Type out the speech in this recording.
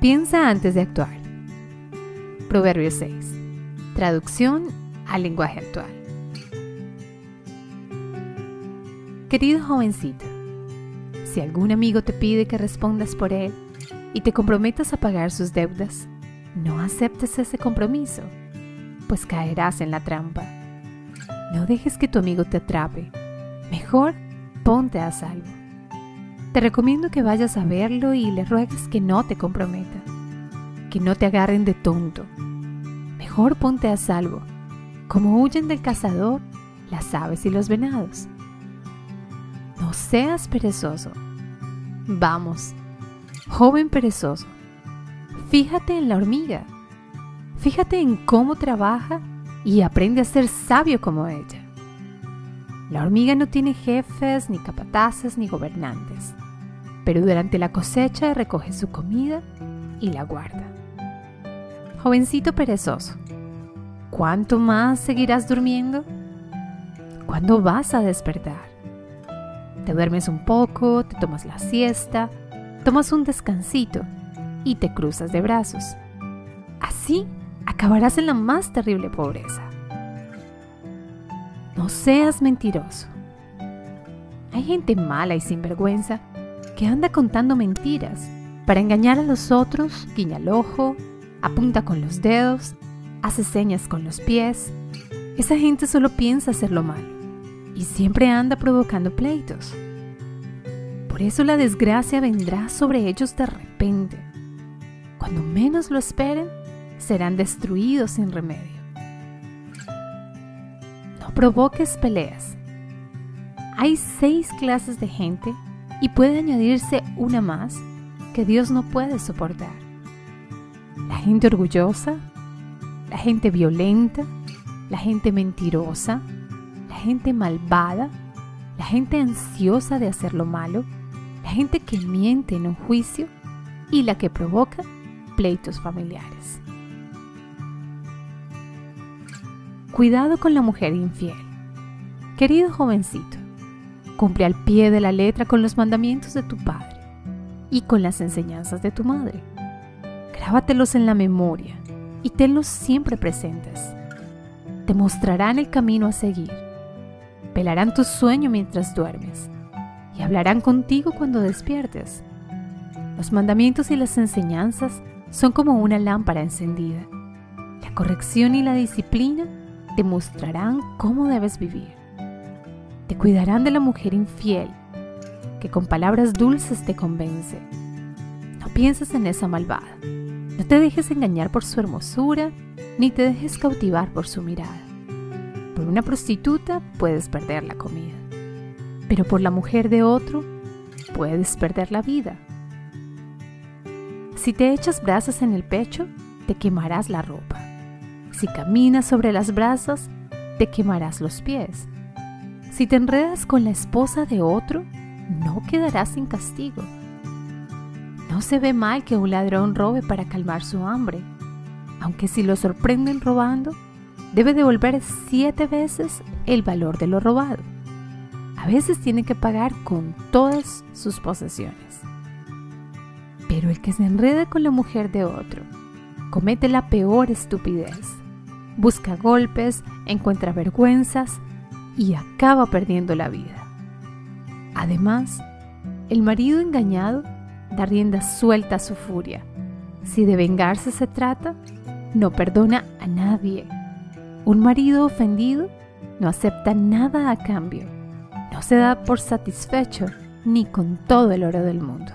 Piensa antes de actuar. Proverbio 6. Traducción al lenguaje actual. Querido jovencito, si algún amigo te pide que respondas por él y te comprometas a pagar sus deudas, no aceptes ese compromiso, pues caerás en la trampa. No dejes que tu amigo te atrape. Mejor ponte a salvo. Te recomiendo que vayas a verlo y le ruegues que no te comprometa, que no te agarren de tonto. Mejor ponte a salvo, como huyen del cazador las aves y los venados. No seas perezoso. Vamos, joven perezoso, fíjate en la hormiga. Fíjate en cómo trabaja y aprende a ser sabio como ella. La hormiga no tiene jefes, ni capataces, ni gobernantes, pero durante la cosecha recoge su comida y la guarda. Jovencito perezoso, ¿cuánto más seguirás durmiendo? ¿Cuándo vas a despertar? Te duermes un poco, te tomas la siesta, tomas un descansito y te cruzas de brazos. Así acabarás en la más terrible pobreza. No seas mentiroso. Hay gente mala y sinvergüenza que anda contando mentiras para engañar a los otros, guiña el ojo, apunta con los dedos, hace señas con los pies. Esa gente solo piensa hacer lo malo y siempre anda provocando pleitos. Por eso la desgracia vendrá sobre ellos de repente. Cuando menos lo esperen, serán destruidos sin remedio. No provoques peleas. Hay seis clases de gente y puede añadirse una más que Dios no puede soportar. La gente orgullosa, la gente violenta, la gente mentirosa, gente malvada, la gente ansiosa de hacer lo malo, la gente que miente en un juicio y la que provoca pleitos familiares. Cuidado con la mujer infiel. Querido jovencito, cumple al pie de la letra con los mandamientos de tu padre y con las enseñanzas de tu madre. Grábatelos en la memoria y tenlos siempre presentes. Te mostrarán el camino a seguir velarán tu sueño mientras duermes y hablarán contigo cuando despiertes. Los mandamientos y las enseñanzas son como una lámpara encendida. La corrección y la disciplina te mostrarán cómo debes vivir. Te cuidarán de la mujer infiel, que con palabras dulces te convence. No pienses en esa malvada. No te dejes engañar por su hermosura, ni te dejes cautivar por su mirada. Por una prostituta puedes perder la comida, pero por la mujer de otro puedes perder la vida. Si te echas brasas en el pecho, te quemarás la ropa. Si caminas sobre las brasas, te quemarás los pies. Si te enredas con la esposa de otro, no quedarás sin castigo. No se ve mal que un ladrón robe para calmar su hambre, aunque si lo sorprenden robando, debe devolver siete veces el valor de lo robado. A veces tiene que pagar con todas sus posesiones. Pero el que se enreda con la mujer de otro comete la peor estupidez. Busca golpes, encuentra vergüenzas y acaba perdiendo la vida. Además, el marido engañado da rienda suelta a su furia. Si de vengarse se trata, no perdona a nadie un marido ofendido no acepta nada a cambio, no se da por satisfecho ni con todo el oro del mundo.